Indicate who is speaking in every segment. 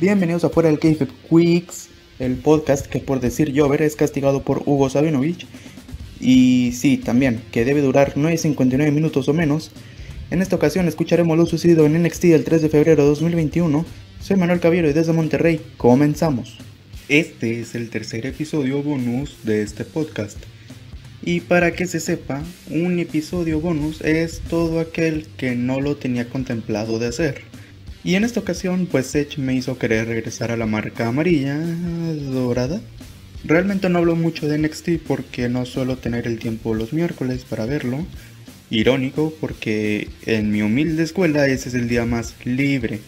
Speaker 1: Bienvenidos a Fuera del Kayfabe Quicks, el podcast que por decir Jover es castigado por Hugo Sabinovich. Y sí, también, que debe durar 9.59 minutos o menos. En esta ocasión escucharemos lo sucedido en NXT el 3 de febrero de 2021. Soy Manuel Caballero y desde Monterrey comenzamos. Este es el tercer episodio bonus de este podcast. Y para que se sepa, un episodio bonus es todo aquel que no lo tenía contemplado de hacer. Y en esta ocasión, pues Edge me hizo querer regresar a la marca amarilla dorada. Realmente no hablo mucho de NXT porque no suelo tener el tiempo los miércoles para verlo. Irónico porque en mi humilde escuela ese es el día más libre.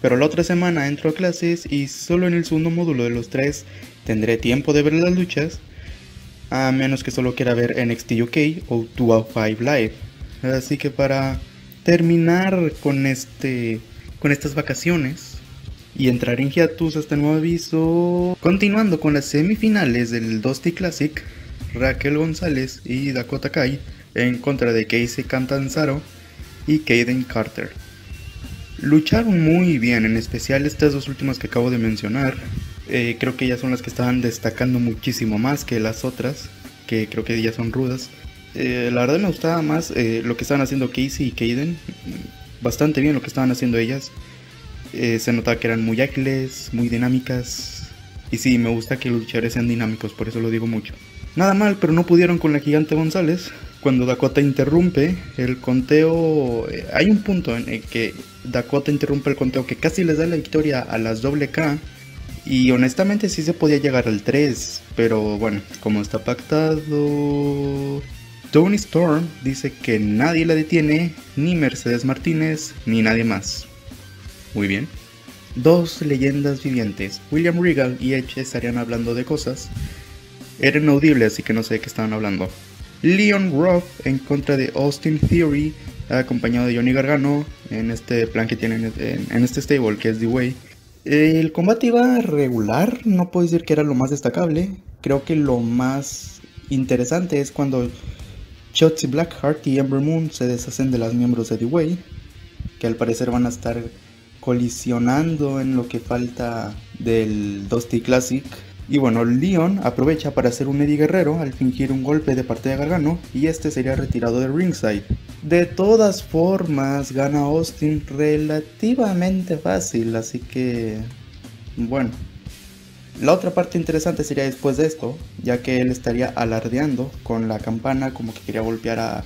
Speaker 1: Pero la otra semana entro a clases y solo en el segundo módulo de los tres tendré tiempo de ver las luchas a menos que solo quiera ver NXT UK o 205 Live. Así que para terminar con este con estas vacaciones y entrar en hiatus hasta nuevo aviso, continuando con las semifinales del Dusty Classic, Raquel González y Dakota Kai en contra de Casey Cantanzaro y Kaden Carter. Lucharon muy bien, en especial estas dos últimas que acabo de mencionar. Eh, creo que ellas son las que estaban destacando muchísimo más que las otras, que creo que ellas son rudas. Eh, la verdad me gustaba más eh, lo que estaban haciendo Casey y Kaden, bastante bien lo que estaban haciendo ellas. se notaba que eran muy ágiles, muy dinámicas. Y sí, me gusta que los luchadores sean dinámicos, por eso lo digo mucho. Nada mal, pero no pudieron con la gigante González. Cuando Dakota interrumpe el conteo, hay un punto en el que Dakota interrumpe el conteo que casi les da la victoria a las doble K y honestamente sí se podía llegar al 3, pero bueno, como está pactado... Tony Storm dice que nadie la detiene, ni Mercedes Martínez, ni nadie más. Muy bien. Dos leyendas vivientes, William Regal y Edge estarían hablando de cosas. Era inaudible, así que no sé de qué estaban hablando. Leon Ruff en contra de Austin Theory, acompañado de Johnny Gargano, en este plan que tienen en, este stable que es The Way. El combate iba regular, no puedo decir que era lo más destacable. Creo que lo más interesante es cuando Shotzi Blackheart y Ember Moon se deshacen de las miembros de The Way, que al parecer van a estar colisionando en lo que falta del Dusty Classic y bueno, Leon aprovecha para hacer un Eddie Guerrero al fingir un golpe de parte de Gargano y este sería retirado de ringside. De todas formas, gana Austin relativamente fácil, así que bueno. La otra parte interesante sería después de esto, ya que él estaría alardeando con la campana como que quería golpear a,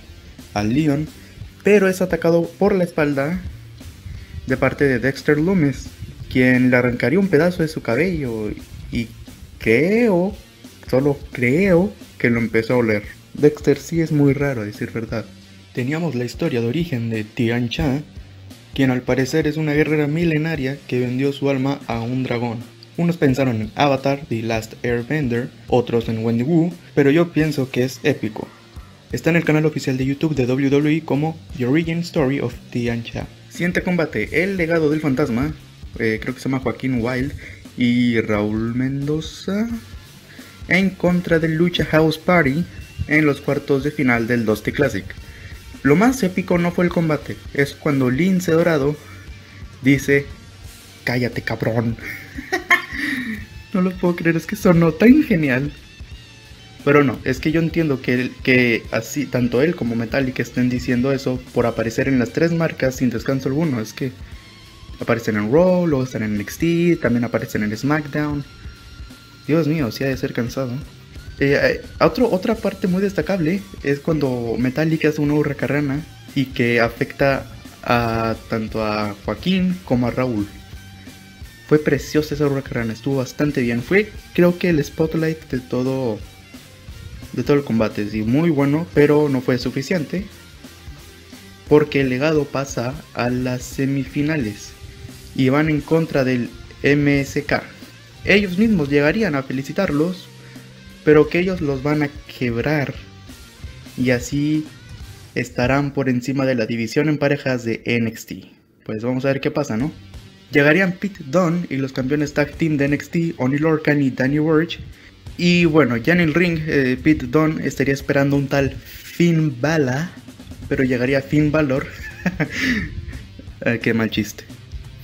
Speaker 1: a Leon, pero es atacado por la espalda de parte de Dexter Loomis, quien le arrancaría un pedazo de su cabello y creo, solo creo que lo empezó a oler. Dexter sí es muy raro, a decir verdad. Teníamos la historia de origen de Tian Cha, quien al parecer es una guerrera milenaria que vendió su alma a un dragón. Unos pensaron en Avatar, The Last Airbender, otros en Wendy Wu, pero yo pienso que es épico. Está en el canal oficial de YouTube de WWE como The Origin Story of Tian Cha. Siguiente combate, El legado del fantasma, eh, creo que se llama Joaquín Wild, y Raúl Mendoza en contra del Lucha House Party en los cuartos de final del Dusty Classic. Lo más épico no fue el combate, es cuando Lince Dorado dice, cállate cabrón. No lo puedo creer, es que sonó tan genial. Pero no, es que yo entiendo que, que así, tanto él como Metallica estén diciendo eso por aparecer en las tres marcas sin descanso alguno. Es que Aparecen en Raw, luego están en NXT, también aparecen en SmackDown. Dios mío, sí ha de ser cansado. Eh, eh, otra parte muy destacable es cuando Metallica hace una hurracarrana y que afecta a tanto a Joaquín como a Raúl. Fue preciosa esa hurracarrana, estuvo bastante bien. Fue creo que el spotlight de todo de todo el combate, sí, muy bueno, pero no fue suficiente porque el legado pasa a las semifinales y van en contra del MSK. Ellos mismos llegarían a felicitarlos, pero que ellos los van a quebrar y así estarán por encima de la división en parejas de NXT. Pues vamos a ver qué pasa, ¿no? Llegarían Pete Dunne y los campeones tag team de NXT, Oni Lorcan y Danny Burch. Y bueno, ya en el ring, eh, Pete Dunne estaría esperando un tal Finn Balor, pero llegaría Finn Balor. Ah, qué mal chiste.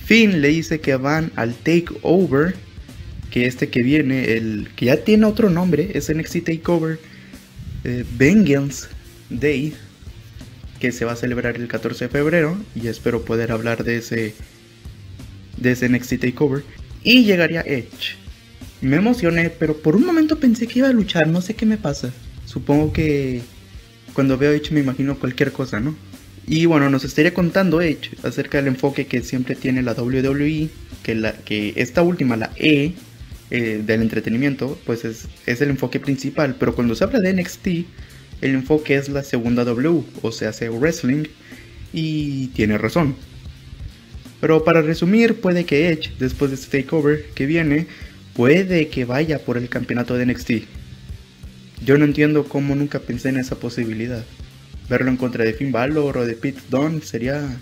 Speaker 1: Finn le dice que van al Takeover, que este que viene, el que ya tiene otro nombre, es NXT Takeover eh, Vengeance Day, que se va a celebrar el 14 de febrero y espero poder hablar de ese de ese NXT Takeover y llegaría Edge. Me emocioné, pero por un momento pensé que iba a luchar, no sé qué me pasa. Supongo que cuando veo Edge me imagino cualquier cosa, ¿no? Y bueno, nos estaría contando Edge acerca del enfoque que siempre tiene la WWE, que, la, que esta última, la E eh, del entretenimiento, pues es, es el enfoque principal, pero cuando se habla de NXT, el enfoque es la segunda W, o sea, hace wrestling, y tiene razón. Pero para resumir, puede que Edge, después de este takeover que viene, puede que vaya por el campeonato de NXT. Yo no entiendo cómo nunca pensé en esa posibilidad. Verlo en contra de Finn Balor o de Pete Dunne sería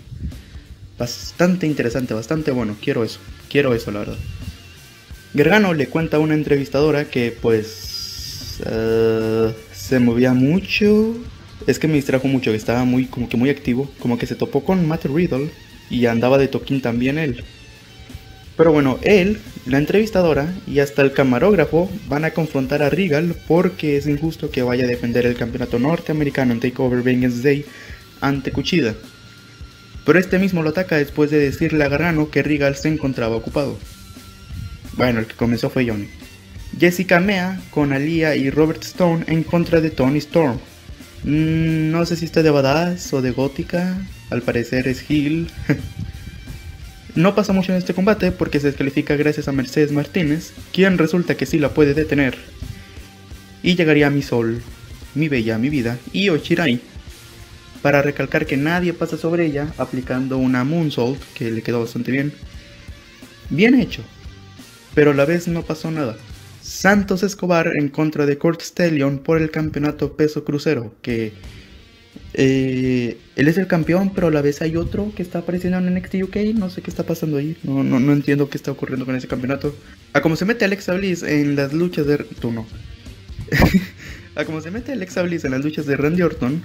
Speaker 1: bastante interesante, bastante bueno. Quiero eso, quiero eso, la verdad. Gergano le cuenta a una entrevistadora que pues eh, se movía mucho. Es que me distrajo mucho, que estaba muy como que muy activo, como que se topó con Matt Riddle y andaba de toquín también él. Pero bueno, él, la entrevistadora y hasta el camarógrafo van a confrontar a Regal porque es injusto que vaya a defender el campeonato norteamericano en Takeover Vengeance Day ante Cuchida. Pero este mismo lo ataca después de decirle a Gargano que Regal se encontraba ocupado. Bueno, el que comenzó fue Johnny. Jessica Mea con Alia y Robert Stone en contra de Tony Storm. Mm, no sé si está de badass o de gótica, al parecer es Hill. No pasa mucho en este combate porque se descalifica gracias a Mercedes Martínez, quien resulta que sí la puede detener. Y llegaría mi sol, mi bella, mi vida y Ochirai, para recalcar que nadie pasa sobre ella aplicando una Moonsault que le quedó bastante bien. Bien hecho, pero a la vez no pasó nada. Santos Escobar en contra de Kurt Stallion por el campeonato peso crucero, que eh, él es el campeón, pero a la vez hay otro que está apareciendo en NXT UK. No sé qué está pasando ahí. No, no, no entiendo qué está ocurriendo con ese campeonato. A como se mete Alexa Bliss en las luchas de. Tú a como se mete Alexa Bliss en las luchas de Randy Orton.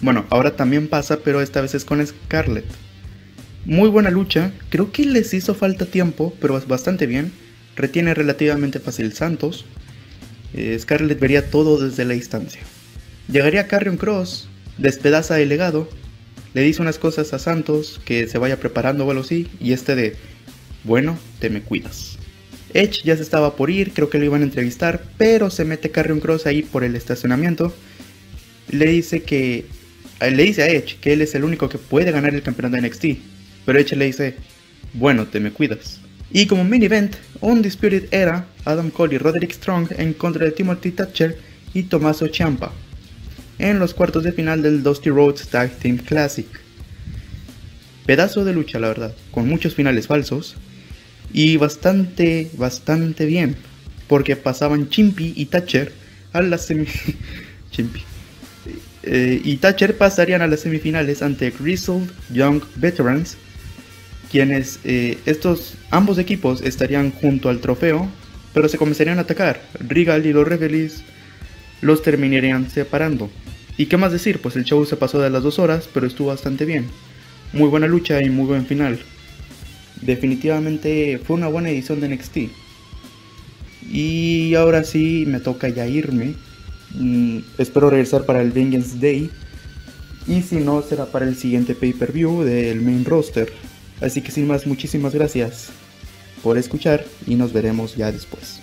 Speaker 1: Bueno, ahora también pasa, pero esta vez es con Scarlett. Muy buena lucha. Creo que les hizo falta tiempo, pero bastante bien. Retiene relativamente fácil Santos. Eh, Scarlett vería todo desde la distancia. Llegaría Carrion Cross, despedaza el legado, le dice unas cosas a Santos, que se vaya preparando o algo así, y este de, bueno, te me cuidas. Edge ya se estaba por ir, creo que lo iban a entrevistar, pero se mete Carrion Cross ahí por el estacionamiento. Le dice que. Eh, le dice a Edge que él es el único que puede ganar el campeonato de NXT. Pero Edge le dice: Bueno, te me cuidas. Y como mini event, Undisputed era Adam Cole y Roderick Strong en contra de Timothy Thatcher y Tommaso Ciampa en los cuartos de final del Dusty Rhodes Tag Team Classic. Pedazo de lucha, la verdad, con muchos finales falsos y bastante, bastante bien, porque pasaban Chimpy y Thatcher a las semifinales. Eh, y Thatcher pasarían a las semifinales ante Grizzled Young Veterans, quienes eh, estos ambos equipos estarían junto al trofeo, pero se comenzarían a atacar. Regal y los Revelis los terminarían separando. ¿Y qué más decir? Pues el show se pasó de las dos horas, pero estuvo bastante bien. Muy buena lucha y muy buen final. Definitivamente fue una buena edición de NXT. Y ahora sí me toca ya irme. Mm, espero regresar para el Vengeance Day. Y si no, será para el siguiente pay-per-view del main roster. Así que sin más, muchísimas gracias por escuchar y nos veremos ya después.